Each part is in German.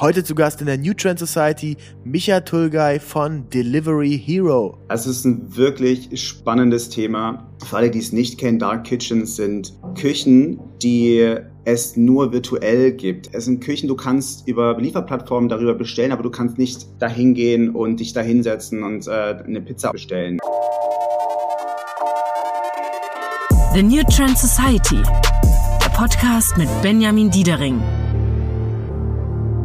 Heute zu Gast in der New Trend Society Micha Tulgay von Delivery Hero. Es ist ein wirklich spannendes Thema. Für alle, die es nicht kennen, Dark Kitchens sind Küchen, die es nur virtuell gibt. Es sind Küchen, du kannst über Lieferplattformen darüber bestellen, aber du kannst nicht dahin gehen und dich da hinsetzen und äh, eine Pizza bestellen. The New Trend Society, der Podcast mit Benjamin Diedering.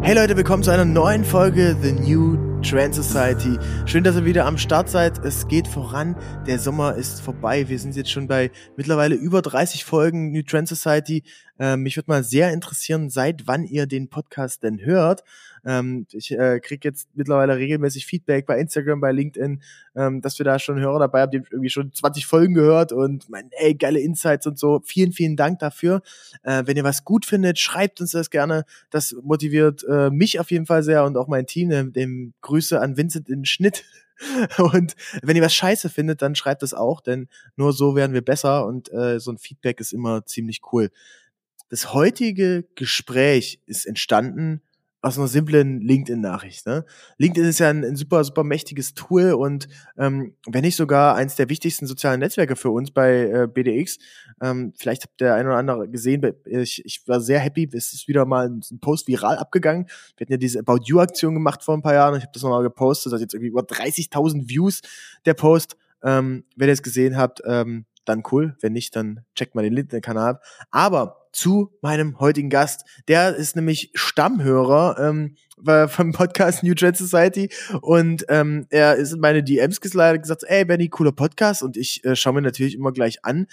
Hey Leute, willkommen zu einer neuen Folge The New Trend Society. Schön, dass ihr wieder am Start seid. Es geht voran. Der Sommer ist vorbei. Wir sind jetzt schon bei mittlerweile über 30 Folgen New Trend Society. Ähm, mich würde mal sehr interessieren, seit wann ihr den Podcast denn hört. Ähm, ich äh, kriege jetzt mittlerweile regelmäßig Feedback bei Instagram, bei LinkedIn, ähm, dass wir da schon Hörer dabei haben, die irgendwie schon 20 Folgen gehört und meinen, ey, geile Insights und so. Vielen, vielen Dank dafür. Äh, wenn ihr was gut findet, schreibt uns das gerne. Das motiviert äh, mich auf jeden Fall sehr und auch mein Team. Dem, dem Grüße an Vincent in Schnitt. Und wenn ihr was scheiße findet, dann schreibt es auch, denn nur so werden wir besser und äh, so ein Feedback ist immer ziemlich cool. Das heutige Gespräch ist entstanden aus einer simplen LinkedIn-Nachricht. Ne? LinkedIn ist ja ein, ein, super, super mächtiges Tool und ähm, wenn nicht sogar eins der wichtigsten sozialen Netzwerke für uns bei äh, BDX. Ähm, vielleicht habt der ein oder andere gesehen, ich, ich war sehr happy, es ist wieder mal ein, Post viral abgegangen. Wir hatten ja diese About You-Aktion gemacht vor ein paar Jahren und ich habe das nochmal gepostet, das hat jetzt irgendwie über 30.000 Views, der Post. Ähm, wenn ihr es gesehen habt, ähm, dann cool. Wenn nicht, dann checkt mal den LinkedIn-Kanal. Aber zu meinem heutigen Gast. Der ist nämlich Stammhörer ähm, vom Podcast New Trend Society und ähm, er ist in meine DMs geslidet und gesagt, ey Benny, cooler Podcast und ich äh, schaue mir natürlich immer gleich an,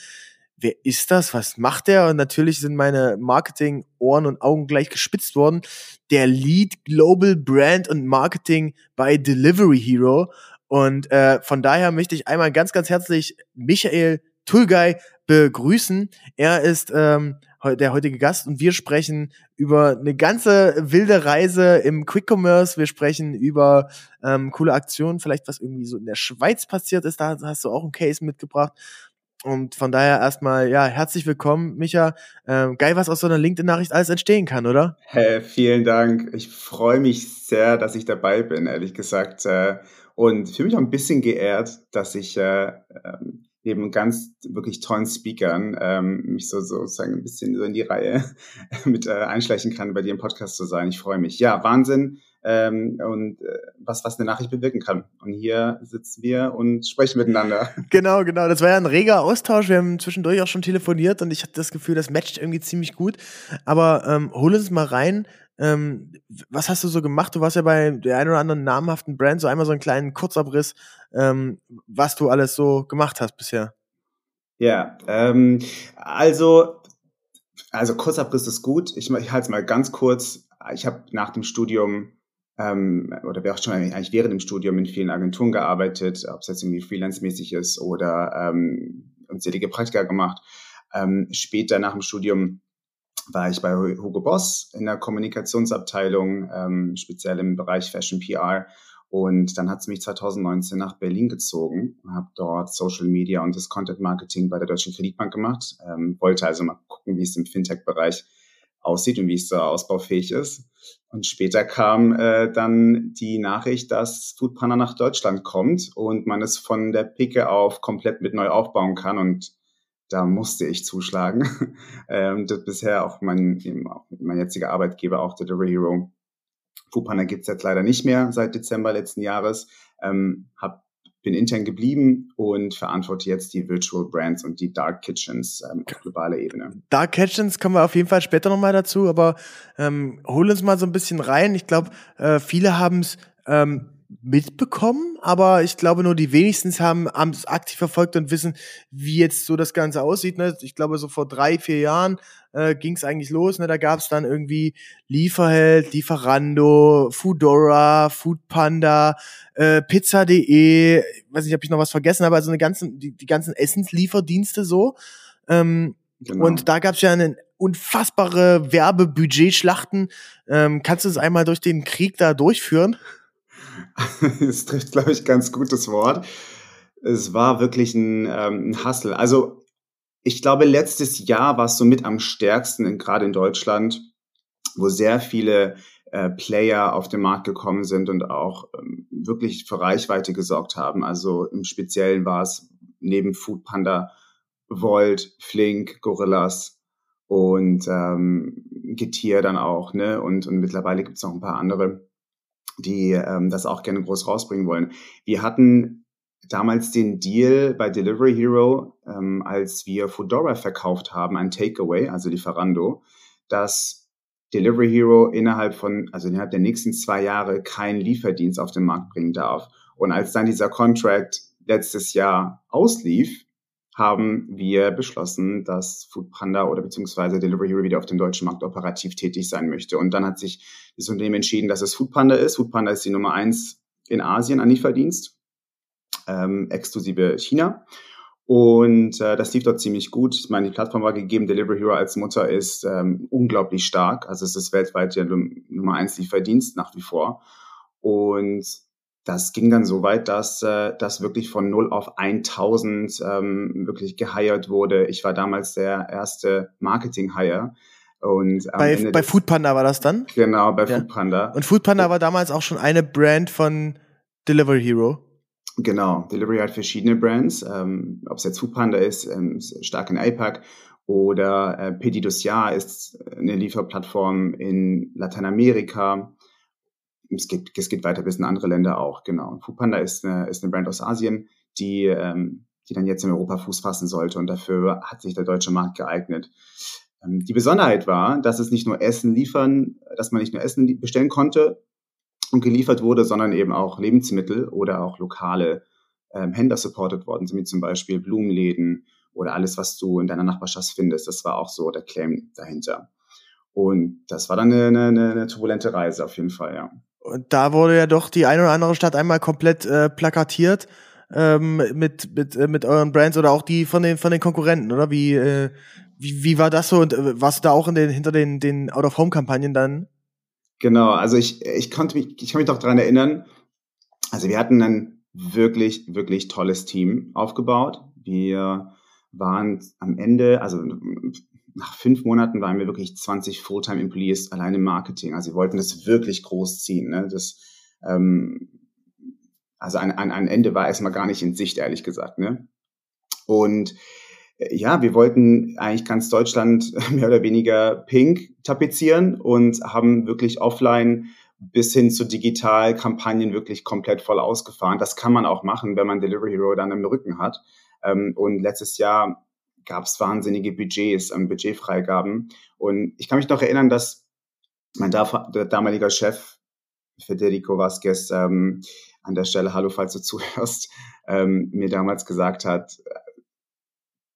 wer ist das, was macht der? Und natürlich sind meine Marketing-Ohren und Augen gleich gespitzt worden. Der Lead Global Brand und Marketing bei Delivery Hero. Und äh, von daher möchte ich einmal ganz, ganz herzlich Michael Tulgay begrüßen. Er ist ähm, der heutige Gast und wir sprechen über eine ganze wilde Reise im Quick Commerce. Wir sprechen über ähm, coole Aktionen, vielleicht was irgendwie so in der Schweiz passiert ist. Da hast du auch einen Case mitgebracht. Und von daher erstmal, ja, herzlich willkommen, Micha. Ähm, geil, was aus so einer LinkedIn-Nachricht alles entstehen kann, oder? Hey, vielen Dank. Ich freue mich sehr, dass ich dabei bin, ehrlich gesagt. Äh, und fühle mich auch ein bisschen geehrt, dass ich äh, ähm, neben ganz wirklich tollen Speakern ähm, mich so sozusagen ein bisschen so in die Reihe mit äh, einschleichen kann, bei dir im Podcast zu sein. Ich freue mich. Ja, Wahnsinn ähm, und äh, was was eine Nachricht bewirken kann. Und hier sitzen wir und sprechen miteinander. Genau, genau. Das war ja ein reger Austausch. Wir haben zwischendurch auch schon telefoniert und ich hatte das Gefühl, das matcht irgendwie ziemlich gut. Aber ähm, hol uns mal rein. Ähm, was hast du so gemacht? Du warst ja bei der einen oder anderen namhaften Brand, so einmal so einen kleinen Kurzabriss, ähm, was du alles so gemacht hast bisher. Ja, ähm, also, also Kurzabriss ist gut. Ich, ich halte es mal ganz kurz. Ich habe nach dem Studium ähm, oder wäre auch schon eigentlich während dem Studium in vielen Agenturen gearbeitet, ob es jetzt irgendwie freelance-mäßig ist oder ähm, unzählige Praktika gemacht. Ähm, später nach dem Studium war ich bei Hugo Boss in der Kommunikationsabteilung, ähm, speziell im Bereich Fashion PR. Und dann hat es mich 2019 nach Berlin gezogen und habe dort Social Media und das Content Marketing bei der Deutschen Kreditbank gemacht. Ähm, wollte also mal gucken, wie es im Fintech-Bereich aussieht und wie es so ausbaufähig ist. Und später kam äh, dann die Nachricht, dass Foodpanda nach Deutschland kommt und man es von der Picke auf komplett mit neu aufbauen kann. Und da musste ich zuschlagen. ähm, das bisher auch mein, eben auch mein jetziger Arbeitgeber, auch Delivery Hero. Foodpanda gibt's jetzt leider nicht mehr seit Dezember letzten Jahres. Ähm, hab, bin intern geblieben und verantworte jetzt die Virtual Brands und die Dark Kitchens ähm, auf globaler Ebene. Dark Kitchens kommen wir auf jeden Fall später nochmal dazu, aber ähm, hol uns mal so ein bisschen rein. Ich glaube, äh, viele haben es ähm, mitbekommen, aber ich glaube nur die wenigsten haben es aktiv verfolgt und wissen, wie jetzt so das Ganze aussieht. Ne? Ich glaube, so vor drei, vier Jahren äh, ging es eigentlich los. Ne? Da gab es dann irgendwie Lieferheld, Lieferando, Foodora, Foodpanda, äh, Pizza.de, weiß nicht, ob ich noch was vergessen habe, also eine ganzen, die, die ganzen Essenslieferdienste so. Ähm, genau. Und da gab es ja eine unfassbare Werbebudgetschlachten. Ähm, kannst du es einmal durch den Krieg da durchführen? es trifft, glaube ich, ganz gutes Wort. Es war wirklich ein, ähm, ein Hustle. Also ich glaube, letztes Jahr war es so mit am stärksten, gerade in Deutschland, wo sehr viele äh, Player auf den Markt gekommen sind und auch ähm, wirklich für Reichweite gesorgt haben. Also im Speziellen war es neben Food Panda Volt, Flink, Gorillas und ähm, Getier dann auch, ne? Und, und mittlerweile gibt es noch ein paar andere, die ähm, das auch gerne groß rausbringen wollen. Wir hatten damals den Deal bei Delivery Hero, ähm, als wir Foodora verkauft haben, ein Takeaway, also Lieferando, dass Delivery Hero innerhalb von, also innerhalb der nächsten zwei Jahre keinen Lieferdienst auf den Markt bringen darf. Und als dann dieser Contract letztes Jahr auslief, haben wir beschlossen, dass Foodpanda oder beziehungsweise Delivery Hero wieder auf dem deutschen Markt operativ tätig sein möchte. Und dann hat sich das Unternehmen entschieden, dass es Foodpanda ist. Foodpanda ist die Nummer eins in Asien an Lieferdienst, ähm, exklusive China. Und äh, das lief dort ziemlich gut. Ich meine, die Plattform war gegeben. Delivery Hero als Mutter ist ähm, unglaublich stark. Also es ist weltweit der Nummer eins Lieferdienst nach wie vor. Und das ging dann so weit, dass äh, das wirklich von 0 auf 1000 ähm, wirklich geheiert wurde. Ich war damals der erste Marketing-Hire. Und bei, bei Foodpanda war das dann? Genau, bei ja. Foodpanda. Und Foodpanda war damals auch schon eine Brand von Delivery Hero. Genau, Delivery hat verschiedene Brands, ähm, ob es jetzt Foodpanda ist, ähm, stark in APAC oder äh, Pedidosya ist eine Lieferplattform in Lateinamerika. Es geht, es geht weiter bis in andere Länder auch, genau. Foodpanda ist eine, ist eine Brand aus Asien, die, ähm, die dann jetzt in Europa Fuß fassen sollte und dafür hat sich der deutsche Markt geeignet. Ähm, die Besonderheit war, dass es nicht nur Essen liefern, dass man nicht nur Essen bestellen konnte, und geliefert wurde, sondern eben auch Lebensmittel oder auch lokale ähm, Händler supported worden sind, wie zum Beispiel Blumenläden oder alles, was du in deiner Nachbarschaft findest. Das war auch so der Claim dahinter. Und das war dann eine, eine, eine turbulente Reise auf jeden Fall, ja. Und da wurde ja doch die eine oder andere Stadt einmal komplett äh, plakatiert ähm, mit, mit, äh, mit euren Brands oder auch die von den, von den Konkurrenten, oder? Wie, äh, wie, wie war das so? Und äh, warst du da auch in den, hinter den, den Out-of-Home-Kampagnen dann? Genau, also ich, ich konnte mich, ich kann mich doch daran erinnern, also wir hatten ein wirklich, wirklich tolles Team aufgebaut. Wir waren am Ende, also nach fünf Monaten waren wir wirklich 20 Fulltime-Employees allein im Marketing. Also wir wollten das wirklich groß ziehen. Ne? Das, ähm, also ein, ein, ein Ende war erstmal gar nicht in Sicht, ehrlich gesagt. Ne? Und ja, wir wollten eigentlich ganz Deutschland mehr oder weniger pink tapezieren und haben wirklich offline bis hin zu digital Kampagnen wirklich komplett voll ausgefahren. Das kann man auch machen, wenn man Delivery Hero dann im Rücken hat. Ähm, und letztes Jahr gab es wahnsinnige Budgets, ähm, Budgetfreigaben. Und ich kann mich noch erinnern, dass mein damaliger Chef Federico Vasquez ähm, an der Stelle, hallo, falls du zuhörst, ähm, mir damals gesagt hat,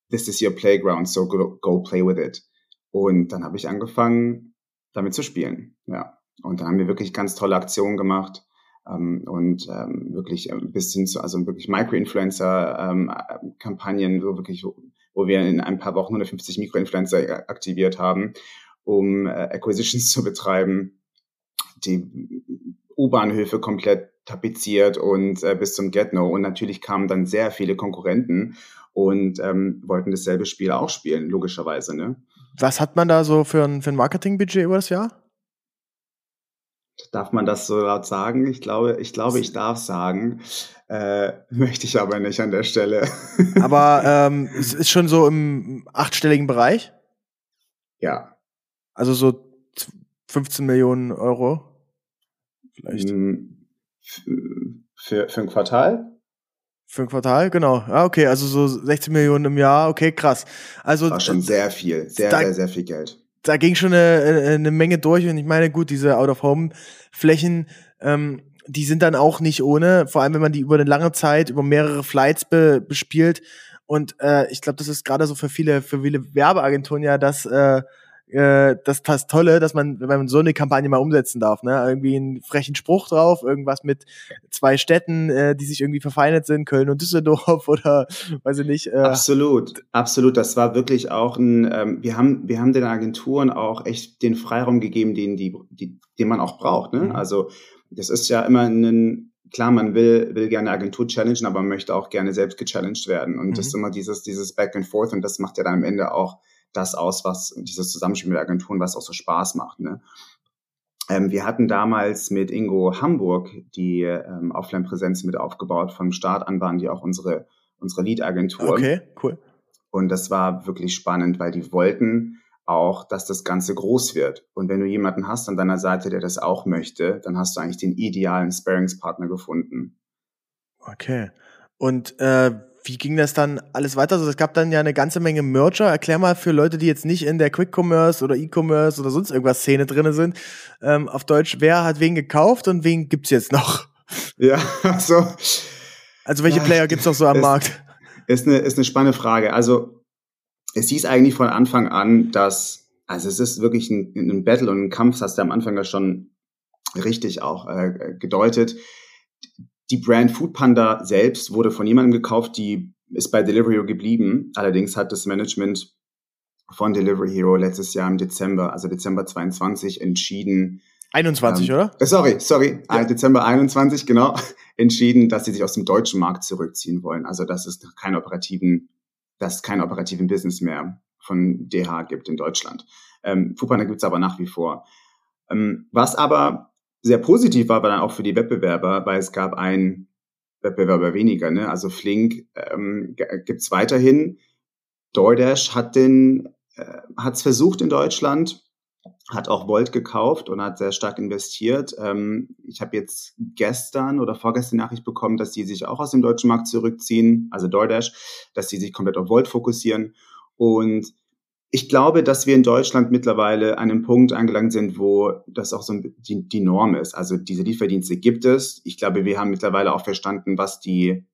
this is your playground, so go, go play with it. Und dann habe ich angefangen, damit zu spielen. Ja. Und dann haben wir wirklich ganz tolle Aktionen gemacht. Ähm, und ähm, wirklich ein bisschen zu, also wirklich Micro-Influencer-Kampagnen, ähm, so wirklich, wo, wir in ein paar Wochen 150 Mikroinfluencer aktiviert haben, um äh, Acquisitions zu betreiben, die U-Bahnhöfe komplett tapeziert und äh, bis zum Get-No. Und natürlich kamen dann sehr viele Konkurrenten und ähm, wollten dasselbe Spiel auch spielen, logischerweise. Ne? Was hat man da so für ein, für ein Marketingbudget über das Jahr? Darf man das so laut sagen? Ich glaube, ich glaube, ich darf sagen. Äh, möchte ich aber nicht an der Stelle. aber ähm, es ist schon so im achtstelligen Bereich? Ja. Also so 15 Millionen Euro? Vielleicht. Hm, für, für ein Quartal? Für ein Quartal, genau. Ja, okay, also so 16 Millionen im Jahr, okay, krass. Also war schon sehr viel, sehr, da, sehr, sehr viel Geld. Da ging schon eine, eine Menge durch und ich meine, gut, diese Out-of-Home-Flächen, ähm, die sind dann auch nicht ohne, vor allem wenn man die über eine lange Zeit, über mehrere Flights be, bespielt. Und äh, ich glaube, das ist gerade so für viele, für viele Werbeagenturen ja das äh, äh, das, das Tolle, dass man, wenn man so eine Kampagne mal umsetzen darf, ne? Irgendwie einen frechen Spruch drauf, irgendwas mit zwei Städten, äh, die sich irgendwie verfeindet sind, Köln und Düsseldorf oder weiß ich nicht. Äh. Absolut, absolut. Das war wirklich auch ein, ähm, wir haben, wir haben den Agenturen auch echt den Freiraum gegeben, den, die, die, den man auch braucht. Ne? Mhm. Also das ist ja immer ein klar, man will, will gerne Agentur challengen, aber man möchte auch gerne selbst gechallenged werden. Und mhm. das ist immer dieses, dieses Back and Forth und das macht ja dann am Ende auch das aus, was dieses Zusammenspiel mit Agenturen, was auch so Spaß macht. Ne? Ähm, wir hatten damals mit Ingo Hamburg die ähm, Offline-Präsenz mit aufgebaut. Vom Start an waren die auch unsere, unsere Lead-Agentur. Okay, cool. Und das war wirklich spannend, weil die wollten auch, dass das Ganze groß wird. Und wenn du jemanden hast an deiner Seite, der das auch möchte, dann hast du eigentlich den idealen Sparingspartner gefunden. Okay. Und äh, wie ging das dann alles weiter? Also es gab dann ja eine ganze Menge Merger. Erklär mal für Leute, die jetzt nicht in der Quick Commerce oder E-Commerce oder sonst irgendwas Szene drinne sind, ähm, auf Deutsch, wer hat wen gekauft und wen gibt's jetzt noch? Ja, also. Also welche ja, Player gibt's noch so am ist, Markt? Ist eine, ist eine spannende Frage. Also es hieß eigentlich von Anfang an, dass, also es ist wirklich ein, ein Battle und ein Kampf, das hast du am Anfang ja schon richtig auch äh, gedeutet die Brand Foodpanda selbst wurde von jemandem gekauft, die ist bei Delivery Hero geblieben. Allerdings hat das Management von Delivery Hero letztes Jahr im Dezember, also Dezember 22, entschieden. 21, ähm, oder? Äh, sorry, sorry, ja. Äh, Dezember 21, genau, entschieden, dass sie sich aus dem deutschen Markt zurückziehen wollen. Also, dass es keinen operativen, dass es keinen operativen Business mehr von DH gibt in Deutschland. Ähm, Foodpanda gibt es aber nach wie vor. Ähm, was aber sehr positiv war aber dann auch für die Wettbewerber, weil es gab einen Wettbewerber weniger. Ne? Also Flink ähm, gibt weiterhin. DoorDash hat den äh, hat es versucht in Deutschland, hat auch Volt gekauft und hat sehr stark investiert. Ähm, ich habe jetzt gestern oder vorgestern Nachricht bekommen, dass die sich auch aus dem deutschen Markt zurückziehen, also DoorDash, dass die sich komplett auf Volt fokussieren. Und ich glaube, dass wir in Deutschland mittlerweile an einem Punkt angelangt sind, wo das auch so die, die Norm ist. Also diese Lieferdienste gibt es. Ich glaube, wir haben mittlerweile auch verstanden, was die,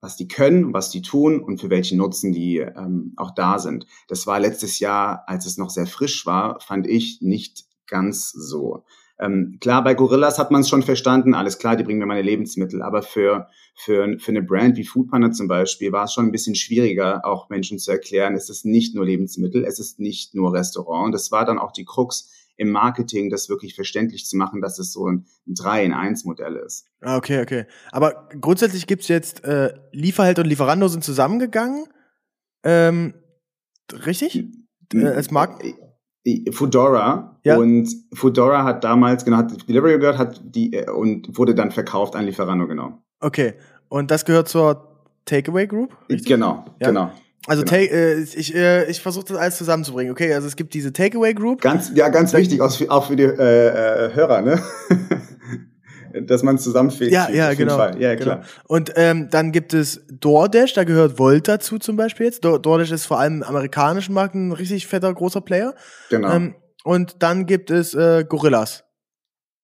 was die können, was die tun und für welchen Nutzen die ähm, auch da sind. Das war letztes Jahr, als es noch sehr frisch war, fand ich nicht ganz so. Ähm, klar, bei Gorillas hat man es schon verstanden, alles klar, die bringen mir meine Lebensmittel, aber für, für, für eine Brand wie Foodpanda zum Beispiel war es schon ein bisschen schwieriger, auch Menschen zu erklären, es ist nicht nur Lebensmittel, es ist nicht nur Restaurant. Und das war dann auch die Krux im Marketing, das wirklich verständlich zu machen, dass es so ein 3 in 1 Modell ist. Ah, okay, okay. Aber grundsätzlich gibt's jetzt, äh, Lieferheld und Lieferando sind zusammengegangen. Ähm, richtig? Äh, als Marken? Foodora ja. und Foodora hat damals genau hat Delivery gehört hat die äh, und wurde dann verkauft an Lieferando genau. Okay und das gehört zur Takeaway Group? Richtig? Genau ja? genau. Also genau. äh, ich äh, ich versuche das alles zusammenzubringen. Okay, also es gibt diese Takeaway Group. Ganz ja ganz wichtig auch für, auch für die äh, äh, Hörer ne. dass man zusammenfällt. Ja, ja, genau. Fall. Ja, klar. Genau. Und ähm, dann gibt es DoorDash, da gehört Volt dazu zum Beispiel jetzt. DoorDash ist vor allem im amerikanischen Markt ein richtig fetter, großer Player. Genau. Ähm, und dann gibt es äh, Gorillas.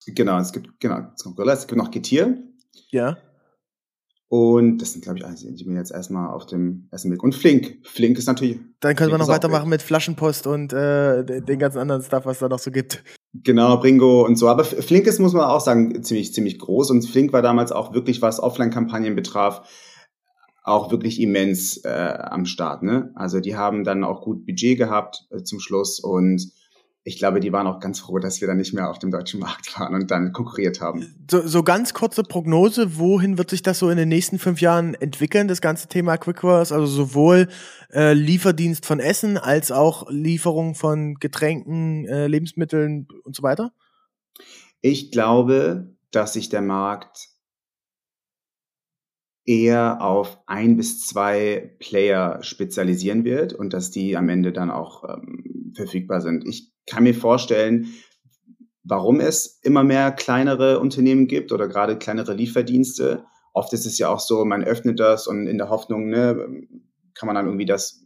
Genau, es gibt, genau, es gibt Gorillas, es gibt noch Getir. Ja. Und das sind, glaube ich, einige, die mir jetzt erstmal auf dem ersten Blick. Und Flink. Flink ist natürlich. Dann können wir noch weitermachen mit Flaschenpost und äh, den ganzen anderen Stuff, was da noch so gibt. Genau, Bringo und so. Aber Flink ist, muss man auch sagen, ziemlich, ziemlich groß. Und Flink war damals auch wirklich, was Offline-Kampagnen betraf, auch wirklich immens äh, am Start. Ne? Also die haben dann auch gut Budget gehabt äh, zum Schluss und ich glaube, die waren auch ganz froh, dass wir dann nicht mehr auf dem deutschen Markt waren und dann konkurriert haben. So, so ganz kurze Prognose, wohin wird sich das so in den nächsten fünf Jahren entwickeln, das ganze Thema Quickverse, also sowohl äh, Lieferdienst von Essen als auch Lieferung von Getränken, äh, Lebensmitteln und so weiter? Ich glaube, dass sich der Markt eher auf ein bis zwei Player spezialisieren wird und dass die am Ende dann auch ähm, verfügbar sind. Ich kann mir vorstellen, warum es immer mehr kleinere Unternehmen gibt oder gerade kleinere Lieferdienste. Oft ist es ja auch so, man öffnet das und in der Hoffnung, ne, kann man dann irgendwie das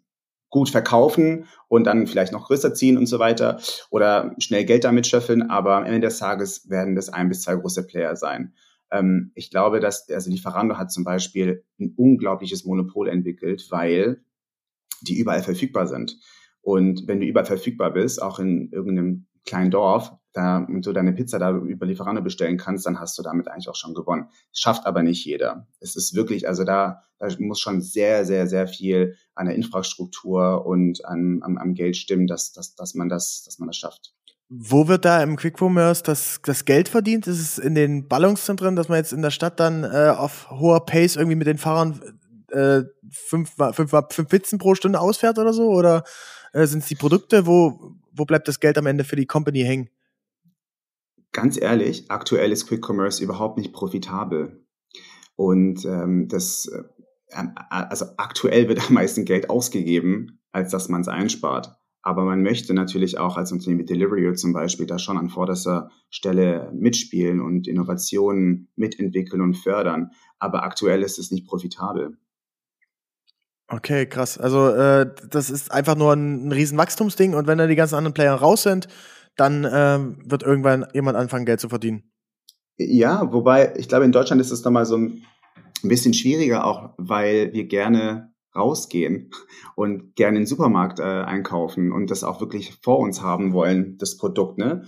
gut verkaufen und dann vielleicht noch größer ziehen und so weiter oder schnell Geld damit schöffeln. Aber am Ende des Tages werden das ein bis zwei große Player sein. Ähm, ich glaube, dass, also Lieferando hat zum Beispiel ein unglaubliches Monopol entwickelt, weil die überall verfügbar sind. Und wenn du überall verfügbar bist, auch in irgendeinem kleinen Dorf, da und du deine Pizza da über Lieferando bestellen kannst, dann hast du damit eigentlich auch schon gewonnen. Schafft aber nicht jeder. Es ist wirklich, also da, da muss schon sehr, sehr, sehr viel an der Infrastruktur und an, am, am Geld stimmen, dass, dass, dass man das, dass man das schafft. Wo wird da im Quick Commerce das, das Geld verdient? Ist es in den Ballungszentren, dass man jetzt in der Stadt dann äh, auf hoher Pace irgendwie mit den Fahrern äh, fünf, fünf, fünf Pizzen pro Stunde ausfährt oder so? Oder äh, sind es die Produkte? Wo, wo bleibt das Geld am Ende für die Company hängen? ganz ehrlich, aktuell ist Quick Commerce überhaupt nicht profitabel. Und ähm, das, äh, also aktuell wird am meisten Geld ausgegeben, als dass man es einspart. Aber man möchte natürlich auch als Unternehmen wie Delivery zum Beispiel da schon an vorderster Stelle mitspielen und Innovationen mitentwickeln und fördern. Aber aktuell ist es nicht profitabel. Okay, krass. Also äh, das ist einfach nur ein, ein Riesenwachstumsding und wenn dann die ganzen anderen Player raus sind, dann äh, wird irgendwann jemand anfangen, Geld zu verdienen. Ja, wobei ich glaube, in Deutschland ist es nochmal so ein bisschen schwieriger, auch weil wir gerne rausgehen und gerne in den Supermarkt äh, einkaufen und das auch wirklich vor uns haben wollen, das Produkt. Ne?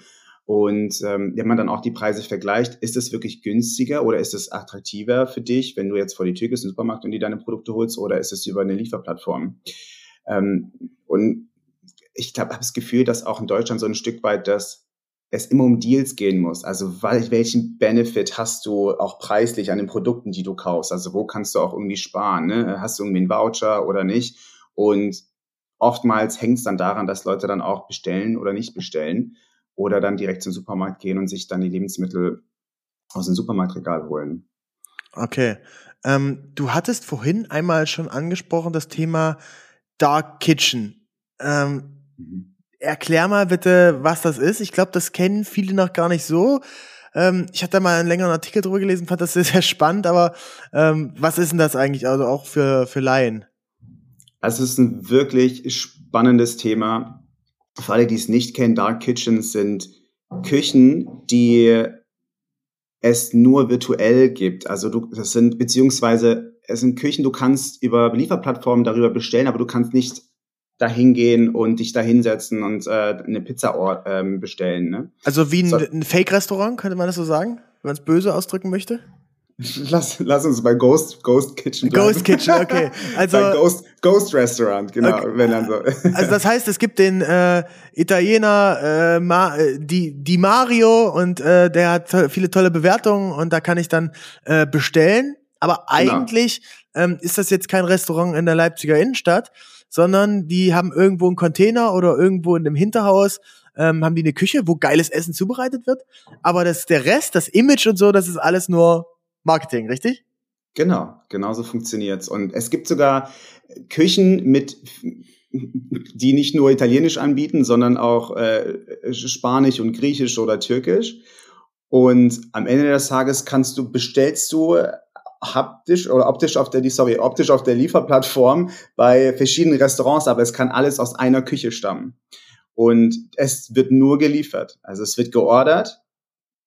Und ähm, wenn man dann auch die Preise vergleicht, ist es wirklich günstiger oder ist es attraktiver für dich, wenn du jetzt vor die Tür gehst im Supermarkt und die deine Produkte holst oder ist es über eine Lieferplattform? Ähm, und ich habe das Gefühl, dass auch in Deutschland so ein Stück weit das es immer um Deals gehen muss. Also welchen Benefit hast du auch preislich an den Produkten, die du kaufst? Also wo kannst du auch irgendwie sparen? Ne? Hast du irgendwie einen Voucher oder nicht? Und oftmals hängt es dann daran, dass Leute dann auch bestellen oder nicht bestellen oder dann direkt zum Supermarkt gehen und sich dann die Lebensmittel aus dem Supermarktregal holen. Okay. Ähm, du hattest vorhin einmal schon angesprochen das Thema Dark Kitchen. Ähm, Mhm. Erklär mal bitte, was das ist. Ich glaube, das kennen viele noch gar nicht so. Ähm, ich hatte da mal einen längeren Artikel drüber gelesen, fand das sehr, sehr spannend, aber ähm, was ist denn das eigentlich, also auch für, für Laien? Also es ist ein wirklich spannendes Thema. Für alle, die es nicht kennen, Dark Kitchens sind Küchen, die es nur virtuell gibt. Also du, das sind beziehungsweise es sind Küchen, du kannst über Lieferplattformen darüber bestellen, aber du kannst nicht dahin gehen und dich da hinsetzen und äh, eine Pizza ähm, bestellen. Ne? Also wie ein, so. ein Fake-Restaurant, könnte man das so sagen, wenn man es böse ausdrücken möchte? Lass, lass uns bei Ghost, Ghost Kitchen bleiben. Ghost Kitchen, okay. Also bei Ghost, Ghost Restaurant, genau, okay. wenn dann so. Also das heißt, es gibt den äh, Italiener äh, Ma, äh, die, die Mario und äh, der hat to viele tolle Bewertungen und da kann ich dann äh, bestellen. Aber genau. eigentlich genau. ähm, ist das jetzt kein Restaurant in der Leipziger Innenstadt, sondern die haben irgendwo einen Container oder irgendwo in dem Hinterhaus ähm, haben die eine Küche, wo geiles Essen zubereitet wird. Aber das der Rest, das Image und so, das ist alles nur Marketing, richtig? Genau, genauso funktioniert's. Und es gibt sogar Küchen mit die nicht nur Italienisch anbieten, sondern auch äh, Spanisch und Griechisch oder Türkisch. Und am Ende des Tages kannst du, bestellst du haptisch oder optisch auf der, sorry, optisch auf der Lieferplattform bei verschiedenen Restaurants, aber es kann alles aus einer Küche stammen. Und es wird nur geliefert. Also es wird geordert,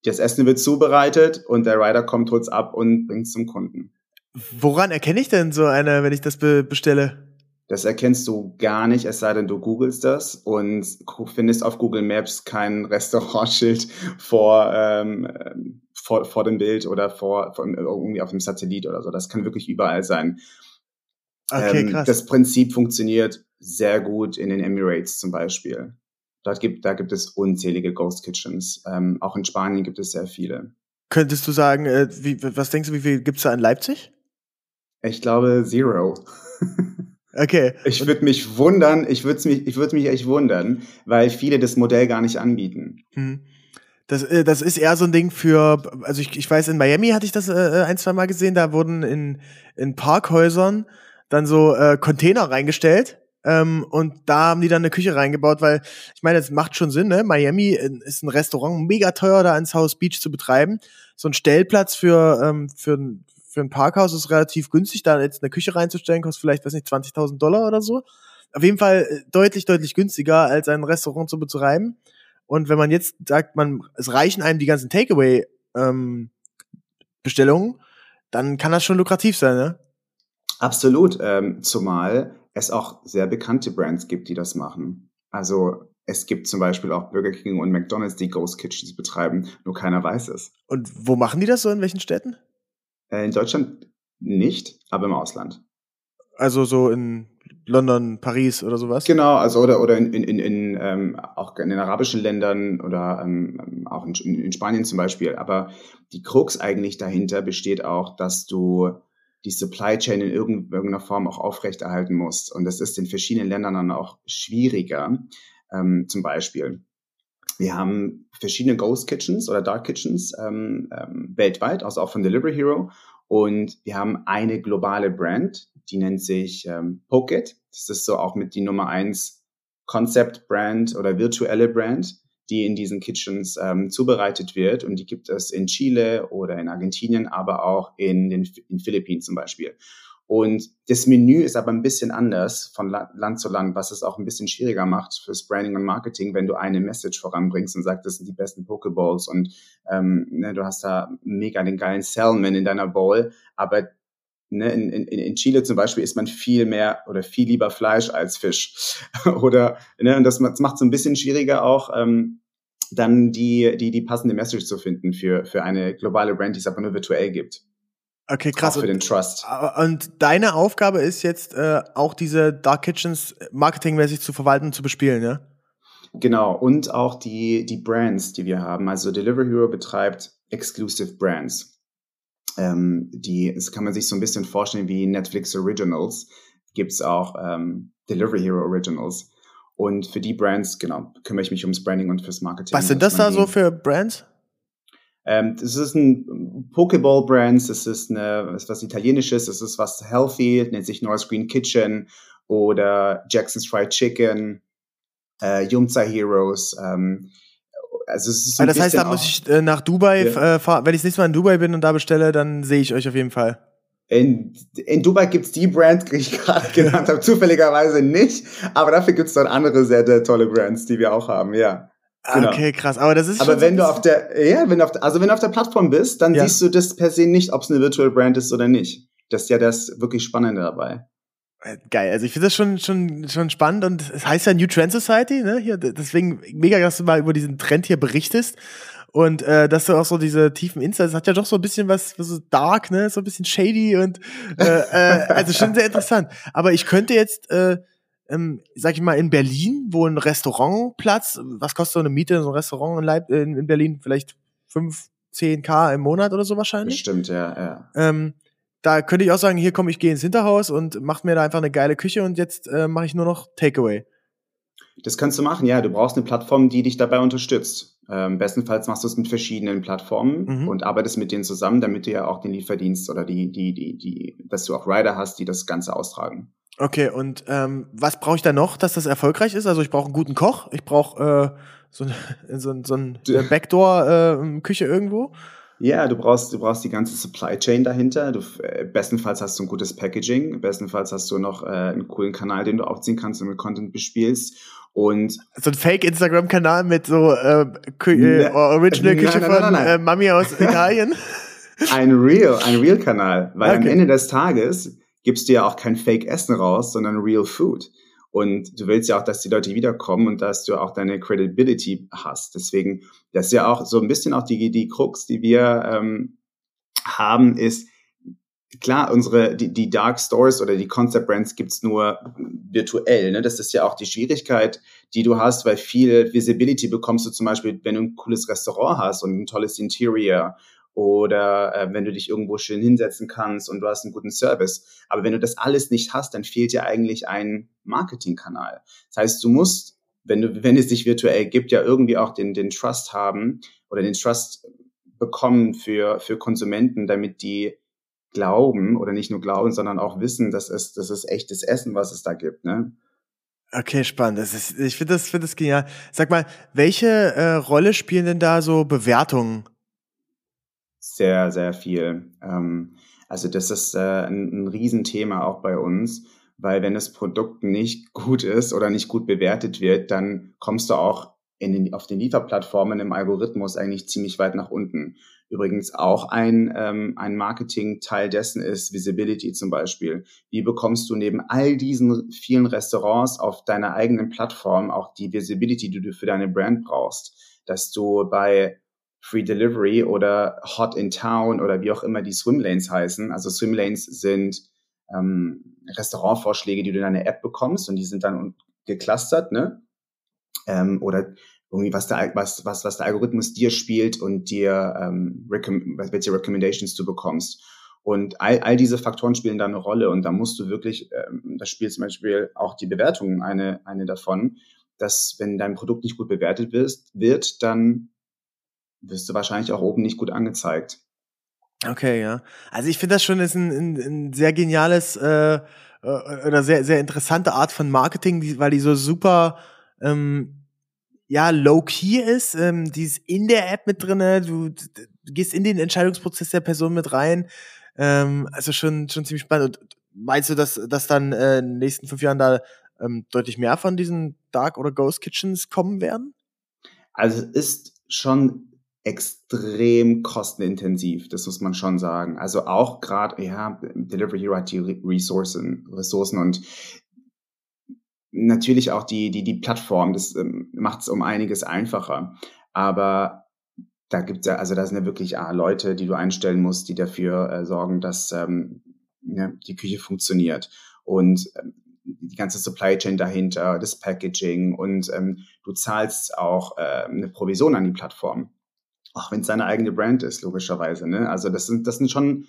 das Essen wird zubereitet und der Rider kommt, holt's ab und bringt's zum Kunden. Woran erkenne ich denn so eine, wenn ich das be bestelle? Das erkennst du gar nicht, es sei denn, du googelst das und findest auf Google Maps kein Restaurantschild vor, ähm, vor, vor dem Bild oder vor, vor irgendwie auf dem Satellit oder so. Das kann wirklich überall sein. Okay, ähm, krass. Das Prinzip funktioniert sehr gut in den Emirates zum Beispiel. Dort gibt, da gibt es unzählige Ghost Kitchens. Ähm, auch in Spanien gibt es sehr viele. Könntest du sagen, äh, wie, was denkst du, wie viel gibt es da in Leipzig? Ich glaube zero. Okay. Ich würde mich wundern, ich würde mich, ich würde mich echt wundern, weil viele das Modell gar nicht anbieten. Hm. Das, äh, das ist eher so ein Ding für, also ich, ich weiß, in Miami hatte ich das äh, ein, zwei Mal gesehen, da wurden in, in Parkhäusern dann so äh, Container reingestellt ähm, und da haben die dann eine Küche reingebaut, weil ich meine, es macht schon Sinn, ne? Miami äh, ist ein Restaurant mega teuer, da ins South Beach zu betreiben. So ein Stellplatz für, ähm, für, für ein Parkhaus ist relativ günstig, da jetzt eine Küche reinzustellen, kostet vielleicht, weiß nicht, 20.000 Dollar oder so. Auf jeden Fall äh, deutlich, deutlich günstiger, als ein Restaurant zu betreiben. Und wenn man jetzt sagt, man, es reichen einem die ganzen Takeaway-Bestellungen, ähm, dann kann das schon lukrativ sein, ne? Absolut, ähm, zumal es auch sehr bekannte Brands gibt, die das machen. Also es gibt zum Beispiel auch Burger King und McDonald's, die Ghost Kitchens betreiben, nur keiner weiß es. Und wo machen die das so? In welchen Städten? Äh, in Deutschland nicht, aber im Ausland. Also so in London, Paris oder sowas? Genau, also oder oder in, in, in, in ähm, auch in den arabischen Ländern oder ähm, auch in, in Spanien zum Beispiel. Aber die Krux eigentlich dahinter besteht auch, dass du die Supply Chain in irgendeiner Form auch aufrechterhalten musst. Und das ist in verschiedenen Ländern dann auch schwieriger. Ähm, zum Beispiel Wir haben verschiedene Ghost Kitchens oder Dark Kitchens ähm, ähm, weltweit, also auch von Delivery Hero. Und wir haben eine globale Brand, die nennt sich ähm, Pocket. Das ist so auch mit die Nummer eins Concept Brand oder virtuelle Brand, die in diesen Kitchens ähm, zubereitet wird. Und die gibt es in Chile oder in Argentinien, aber auch in den in Philippinen zum Beispiel. Und das Menü ist aber ein bisschen anders von Land zu Land, was es auch ein bisschen schwieriger macht fürs Branding und Marketing, wenn du eine Message voranbringst und sagst, das sind die besten Pokeballs und ähm, ne, du hast da mega den geilen Salmon in deiner Bowl, aber ne, in, in, in Chile zum Beispiel isst man viel mehr oder viel lieber Fleisch als Fisch. oder ne, und das macht es ein bisschen schwieriger auch. Ähm, dann die, die, die passende Message zu finden für, für eine globale Brand, die es aber nur virtuell gibt. Okay, krass. Auch für den Trust. Und deine Aufgabe ist jetzt äh, auch diese Dark Kitchens marketingmäßig zu verwalten und zu bespielen, ja? Genau. Und auch die, die Brands, die wir haben. Also Delivery Hero betreibt Exclusive Brands. Ähm, die, das kann man sich so ein bisschen vorstellen wie Netflix Originals. Gibt's auch ähm, Delivery Hero Originals. Und für die Brands, genau, kümmere ich mich ums Branding und fürs Marketing. Was sind das da so für Brands? Ähm, das ist ein Pokeball-Brand, das ist eine, was Italienisches, das ist was healthy, nennt sich North Green Kitchen oder Jackson's Fried Chicken, äh, Yumza Heroes. Ähm, also es ist so das heißt, da muss ich äh, nach Dubai ja. äh, fahren. Wenn ich das nächste Mal in Dubai bin und da bestelle, dann sehe ich euch auf jeden Fall. In, in Dubai gibt's die Brand, die ich gerade genannt habe, zufälligerweise nicht. Aber dafür gibt's dann andere sehr, sehr tolle Brands, die wir auch haben, ja. Genau. Okay, krass. Aber das ist Aber wenn du auf der, ja, wenn du auf der, also wenn du auf der Plattform bist, dann ja. siehst du das per se nicht, ob es eine Virtual Brand ist oder nicht. Das ist ja das wirklich Spannende dabei. Äh, geil, also ich finde das schon, schon, schon spannend und es heißt ja New Trend Society, ne? Hier, deswegen mega, dass du mal über diesen Trend hier berichtest und äh, dass du auch so diese tiefen Insights, hat ja doch so ein bisschen was, so dark, ne? So ein bisschen shady und äh, äh, also schon sehr interessant. Aber ich könnte jetzt äh, ähm, sag ich mal, in Berlin, wo ein Restaurantplatz, was kostet so eine Miete in so ein Restaurant in, Leip in, in Berlin? Vielleicht fünf, zehn K im Monat oder so wahrscheinlich? Stimmt, ja, ja. Ähm, da könnte ich auch sagen, hier komm, ich gehe ins Hinterhaus und mach mir da einfach eine geile Küche und jetzt äh, mache ich nur noch Takeaway. Das kannst du machen, ja. Du brauchst eine Plattform, die dich dabei unterstützt. Ähm, bestenfalls machst du es mit verschiedenen Plattformen mhm. und arbeitest mit denen zusammen, damit du ja auch den Lieferdienst oder die, die, die, die, dass du auch Rider hast, die das Ganze austragen. Okay, und ähm, was brauche ich da noch, dass das erfolgreich ist? Also ich brauche einen guten Koch, ich brauche äh, so, so, so ein Backdoor-Küche äh, irgendwo. Ja, du brauchst, du brauchst die ganze Supply Chain dahinter. Du, äh, bestenfalls hast du ein gutes Packaging, bestenfalls hast du noch äh, einen coolen Kanal, den du aufziehen kannst und mit Content bespielst. Und so ein Fake-Instagram-Kanal mit so äh, Kü äh, Original Küche nein, nein, von nein, äh, Mami aus Italien. ein Real, ein Real-Kanal, weil okay. am Ende des Tages gibst du ja auch kein Fake-Essen raus, sondern Real Food. Und du willst ja auch, dass die Leute wiederkommen und dass du auch deine Credibility hast. Deswegen, das ist ja auch so ein bisschen auch die, die Krux, die wir ähm, haben, ist, klar, unsere, die, die Dark Stores oder die Concept Brands gibt's nur virtuell. Ne? Das ist ja auch die Schwierigkeit, die du hast, weil viel Visibility bekommst du zum Beispiel, wenn du ein cooles Restaurant hast und ein tolles Interior oder äh, wenn du dich irgendwo schön hinsetzen kannst und du hast einen guten Service. Aber wenn du das alles nicht hast, dann fehlt dir eigentlich ein Marketingkanal. Das heißt, du musst, wenn du, wenn es dich virtuell gibt, ja irgendwie auch den, den Trust haben oder den Trust bekommen für, für Konsumenten, damit die glauben oder nicht nur glauben, sondern auch wissen, dass es, das ist echtes Essen, was es da gibt, ne? Okay, spannend. Das ist, ich finde das, finde das genial. Sag mal, welche äh, Rolle spielen denn da so Bewertungen sehr, sehr viel. Ähm, also das ist äh, ein, ein Riesenthema auch bei uns, weil wenn das Produkt nicht gut ist oder nicht gut bewertet wird, dann kommst du auch in den, auf den Lieferplattformen im Algorithmus eigentlich ziemlich weit nach unten. Übrigens auch ein, ähm, ein Marketing-Teil dessen ist Visibility zum Beispiel. Wie bekommst du neben all diesen vielen Restaurants auf deiner eigenen Plattform auch die Visibility, die du für deine Brand brauchst? Dass du bei Free Delivery oder Hot in Town oder wie auch immer die Swimlanes heißen. Also Swimlanes sind ähm, Restaurantvorschläge, die du in deiner App bekommst und die sind dann geclustert, ne? Ähm, oder irgendwie was der, was, was, was der Algorithmus dir spielt und dir ähm, welche Recommendations du bekommst. Und all, all diese Faktoren spielen da eine Rolle und da musst du wirklich, ähm, da spielt zum Beispiel auch die Bewertung eine, eine davon, dass wenn dein Produkt nicht gut bewertet wirst, wird, dann wirst du wahrscheinlich auch oben nicht gut angezeigt. Okay, ja. Also ich finde das schon ist ein, ein, ein sehr geniales äh, äh, oder sehr sehr interessante Art von Marketing, die, weil die so super ähm, ja low key ist. Ähm, die ist in der App mit drinne. Du, du gehst in den Entscheidungsprozess der Person mit rein. Ähm, also schon schon ziemlich spannend. Und meinst du, dass dass dann äh, in den nächsten fünf Jahren da ähm, deutlich mehr von diesen Dark oder Ghost Kitchens kommen werden? Also es ist schon extrem kostenintensiv, das muss man schon sagen. Also auch gerade, ja, Delivery Hero hat die Ressourcen, Ressourcen und natürlich auch die, die, die Plattform, das ähm, macht es um einiges einfacher. Aber da gibt's ja, also da sind ja wirklich ah, Leute, die du einstellen musst, die dafür äh, sorgen, dass ähm, ne, die Küche funktioniert. Und ähm, die ganze Supply Chain dahinter, das Packaging und ähm, du zahlst auch äh, eine Provision an die Plattform auch wenn es seine eigene Brand ist, logischerweise. Ne? Also das sind, das sind schon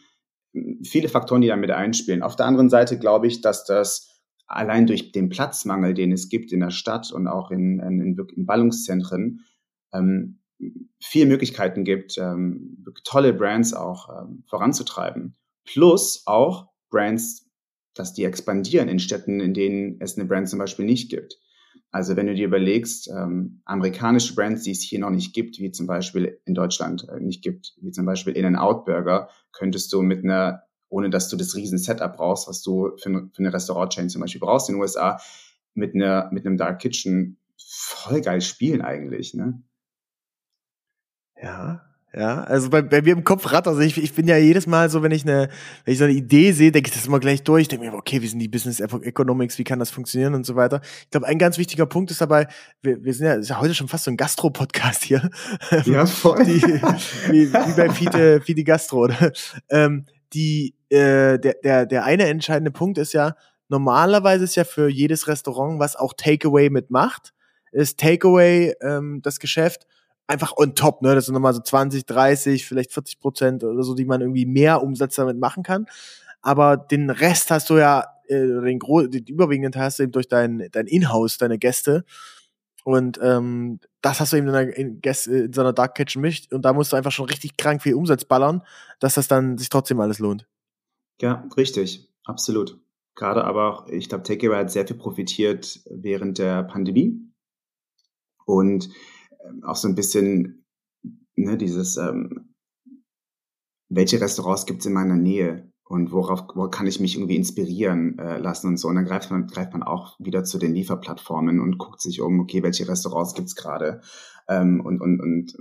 viele Faktoren, die da mit einspielen. Auf der anderen Seite glaube ich, dass das allein durch den Platzmangel, den es gibt in der Stadt und auch in, in, in Ballungszentren, ähm, viele Möglichkeiten gibt, ähm, tolle Brands auch ähm, voranzutreiben. Plus auch Brands, dass die expandieren in Städten, in denen es eine Brand zum Beispiel nicht gibt. Also wenn du dir überlegst, ähm, amerikanische Brands, die es hier noch nicht gibt, wie zum Beispiel in Deutschland äh, nicht gibt, wie zum Beispiel In-N-Out Burger, könntest du mit einer, ohne dass du das riesen Setup brauchst, was du für, für eine Restaurant-Chain zum Beispiel brauchst in den USA, mit einer, mit einem Dark Kitchen voll geil spielen eigentlich, ne? Ja, ja, also bei, bei mir im Kopf rattert, also ich, ich bin ja jedes Mal so, wenn ich eine, wenn ich so eine Idee sehe, denke ich das immer gleich durch, denke mir, okay, wie sind die Business Economics, wie kann das funktionieren und so weiter. Ich glaube, ein ganz wichtiger Punkt ist dabei, wir, wir sind ja, ist ja heute schon fast so ein Gastro-Podcast hier. Ja, voll. Die, wie, wie bei Fide, Fide Gastro. Oder? Ähm, die, äh, der, der, der eine entscheidende Punkt ist ja, normalerweise ist ja für jedes Restaurant, was auch Takeaway mitmacht, ist Takeaway ähm, das Geschäft, einfach on top, ne? Das sind nochmal so 20, 30, vielleicht 40 Prozent oder so, die man irgendwie mehr Umsatz damit machen kann. Aber den Rest hast du ja, äh, den, den überwiegenden Teil hast du eben durch dein, dein Inhouse, deine Gäste. Und ähm, das hast du eben in, einer, in, in so einer Dark Kitchen mischt. Und da musst du einfach schon richtig krank viel Umsatz ballern, dass das dann sich trotzdem alles lohnt. Ja, richtig. Absolut. Gerade aber auch, ich glaube, Takeaway hat sehr viel profitiert während der Pandemie. Und auch so ein bisschen ne, dieses, ähm, welche Restaurants gibt es in meiner Nähe und worauf wo kann ich mich irgendwie inspirieren äh, lassen und so. Und dann greift man, greift man auch wieder zu den Lieferplattformen und guckt sich um, okay, welche Restaurants gibt's gerade ähm, und, und, und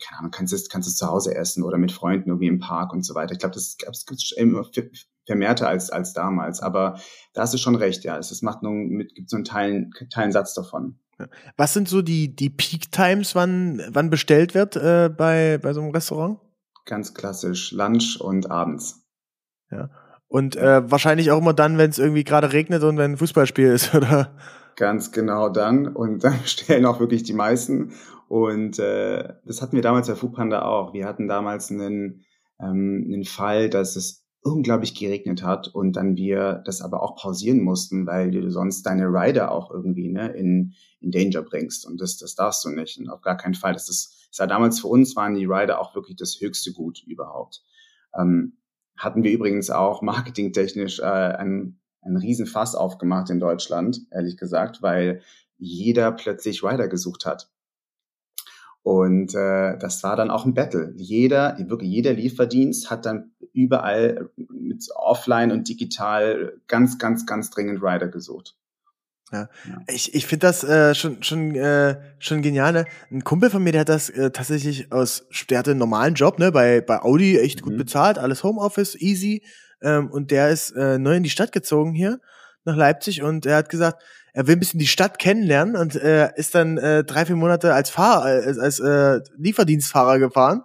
keine Ahnung, kannst du es kannst du zu Hause essen oder mit Freunden irgendwie im Park und so weiter. Ich glaube, das gibt es immer vermehrter als, als damals. Aber da hast du schon recht, ja. Es, es macht nur mit, gibt so einen Teilen, Teilensatz davon. Was sind so die, die Peak Times, wann, wann bestellt wird äh, bei, bei so einem Restaurant? Ganz klassisch, Lunch und abends. Ja. Und äh, wahrscheinlich auch immer dann, wenn es irgendwie gerade regnet und wenn ein Fußballspiel ist, oder? Ganz genau dann. Und dann bestellen auch wirklich die meisten. Und äh, das hatten wir damals bei Foodpanda auch. Wir hatten damals einen, ähm, einen Fall, dass es unglaublich geregnet hat und dann wir das aber auch pausieren mussten, weil du sonst deine Rider auch irgendwie ne, in, in Danger bringst. Und das, das darfst du nicht. Und auf gar keinen Fall. Das ist, das war damals für uns waren die Rider auch wirklich das höchste Gut überhaupt. Ähm, hatten wir übrigens auch marketingtechnisch äh, einen, einen riesen Fass aufgemacht in Deutschland, ehrlich gesagt, weil jeder plötzlich Rider gesucht hat. Und äh, das war dann auch ein Battle. Jeder, wirklich jeder Lieferdienst hat dann überall mit offline und digital ganz, ganz, ganz dringend Rider gesucht. Ja. ja. Ich, ich finde das äh, schon schon äh, schon genial. Ne? Ein Kumpel von mir, der hat das äh, tatsächlich aus, der hatte einen normalen Job, ne, bei bei Audi echt gut mhm. bezahlt, alles Homeoffice, easy. Ähm, und der ist äh, neu in die Stadt gezogen hier nach Leipzig und er hat gesagt, er will ein bisschen die Stadt kennenlernen und äh, ist dann äh, drei, vier Monate als Fahrer, als, als äh, Lieferdienstfahrer gefahren.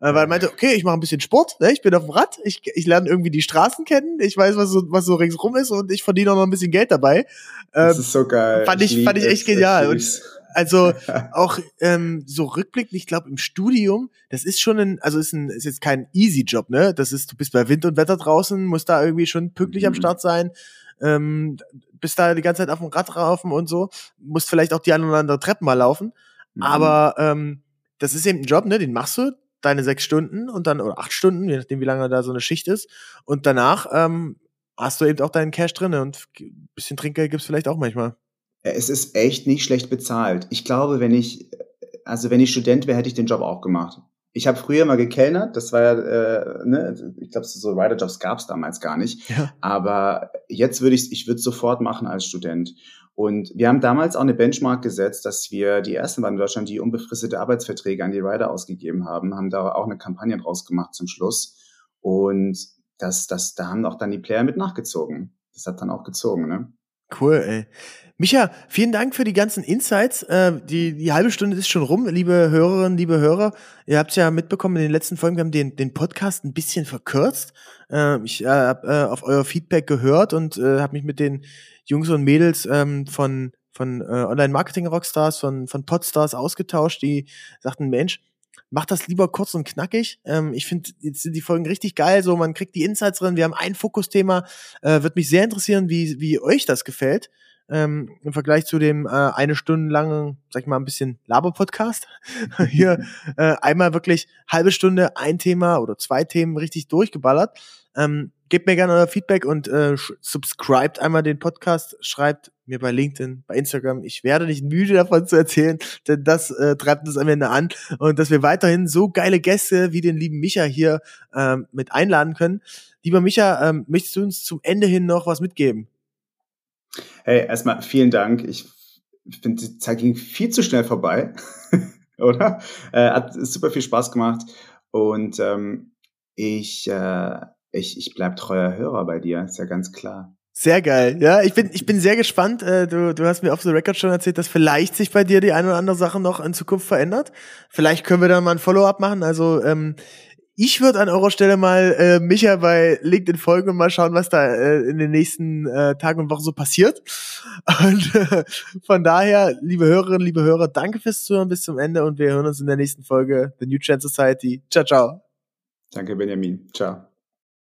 Äh, weil er meinte, okay, ich mache ein bisschen Sport, ne? ich bin auf dem Rad, ich, ich lerne irgendwie die Straßen kennen, ich weiß, was so, was so ringsrum ist und ich verdiene auch noch ein bisschen Geld dabei. Ähm, das ist so geil. Fand ich, ich fand ich echt genial. Und also auch ähm, so rückblickend, ich glaube im Studium, das ist schon ein, also ist ein, ist jetzt kein easy Job, ne? Das ist, du bist bei Wind und Wetter draußen, musst da irgendwie schon pünktlich mhm. am Start sein ähm, bist da die ganze Zeit auf dem Rad raufen und so, musst vielleicht auch die ein oder andere Treppen mal laufen. Mhm. Aber ähm, das ist eben ein Job, ne? Den machst du deine sechs Stunden und dann oder acht Stunden, je nachdem wie lange da so eine Schicht ist. Und danach ähm, hast du eben auch deinen Cash drin und ein bisschen Trinkgeld gibt's vielleicht auch manchmal. Es ist echt nicht schlecht bezahlt. Ich glaube, wenn ich, also wenn ich Student wäre, hätte ich den Job auch gemacht. Ich habe früher mal gekellnert, das war ja, äh, ne, ich glaube, so Rider-Jobs gab es damals gar nicht. Ja. Aber jetzt würde ich ich würde sofort machen als Student. Und wir haben damals auch eine Benchmark gesetzt, dass wir die ersten waren in Deutschland, die unbefristete Arbeitsverträge an die Rider ausgegeben haben, haben da auch eine Kampagne draus gemacht zum Schluss. Und das, das, da haben auch dann die Player mit nachgezogen. Das hat dann auch gezogen, ne? Cool, ey. Micha, vielen Dank für die ganzen Insights. Äh, die, die halbe Stunde ist schon rum, liebe Hörerinnen, liebe Hörer. Ihr habt ja mitbekommen, in den letzten Folgen, wir haben den, den Podcast ein bisschen verkürzt. Äh, ich äh, habe äh, auf euer Feedback gehört und äh, habe mich mit den Jungs und Mädels ähm, von, von äh, Online-Marketing-Rockstars, von, von Podstars ausgetauscht, die sagten, Mensch, mach das lieber kurz und knackig. Ähm, ich finde, jetzt sind die Folgen richtig geil, so man kriegt die Insights drin, wir haben ein Fokusthema. Äh, Wird mich sehr interessieren, wie, wie euch das gefällt. Ähm, Im Vergleich zu dem äh, eine Stunde langen, sag ich mal, ein bisschen Laber-Podcast. Hier äh, einmal wirklich halbe Stunde ein Thema oder zwei Themen richtig durchgeballert. Ähm, gebt mir gerne euer Feedback und äh, subscribt einmal den Podcast, schreibt mir bei LinkedIn, bei Instagram. Ich werde nicht müde davon zu erzählen, denn das äh, treibt uns am Ende an und dass wir weiterhin so geile Gäste wie den lieben Micha hier ähm, mit einladen können. Lieber Micha, ähm, möchtest du uns zum Ende hin noch was mitgeben? Hey, erstmal vielen Dank. Ich finde, die Zeit ging viel zu schnell vorbei, oder? Äh, hat super viel Spaß gemacht und ähm, ich äh, ich, ich bleib treuer Hörer bei dir, ist ja ganz klar. Sehr geil. Ja, ich bin, ich bin sehr gespannt. Äh, du, du hast mir off the record schon erzählt, dass vielleicht sich bei dir die eine oder andere Sache noch in Zukunft verändert. Vielleicht können wir dann mal ein Follow-up machen. Also, ähm, ich würde an eurer Stelle mal äh, Micha bei LinkedIn folgen und mal schauen, was da äh, in den nächsten äh, Tagen und Wochen so passiert. Und äh, von daher, liebe Hörerinnen, liebe Hörer, danke fürs Zuhören bis zum Ende und wir hören uns in der nächsten Folge The New Trend Society. Ciao, ciao. Danke, Benjamin. Ciao.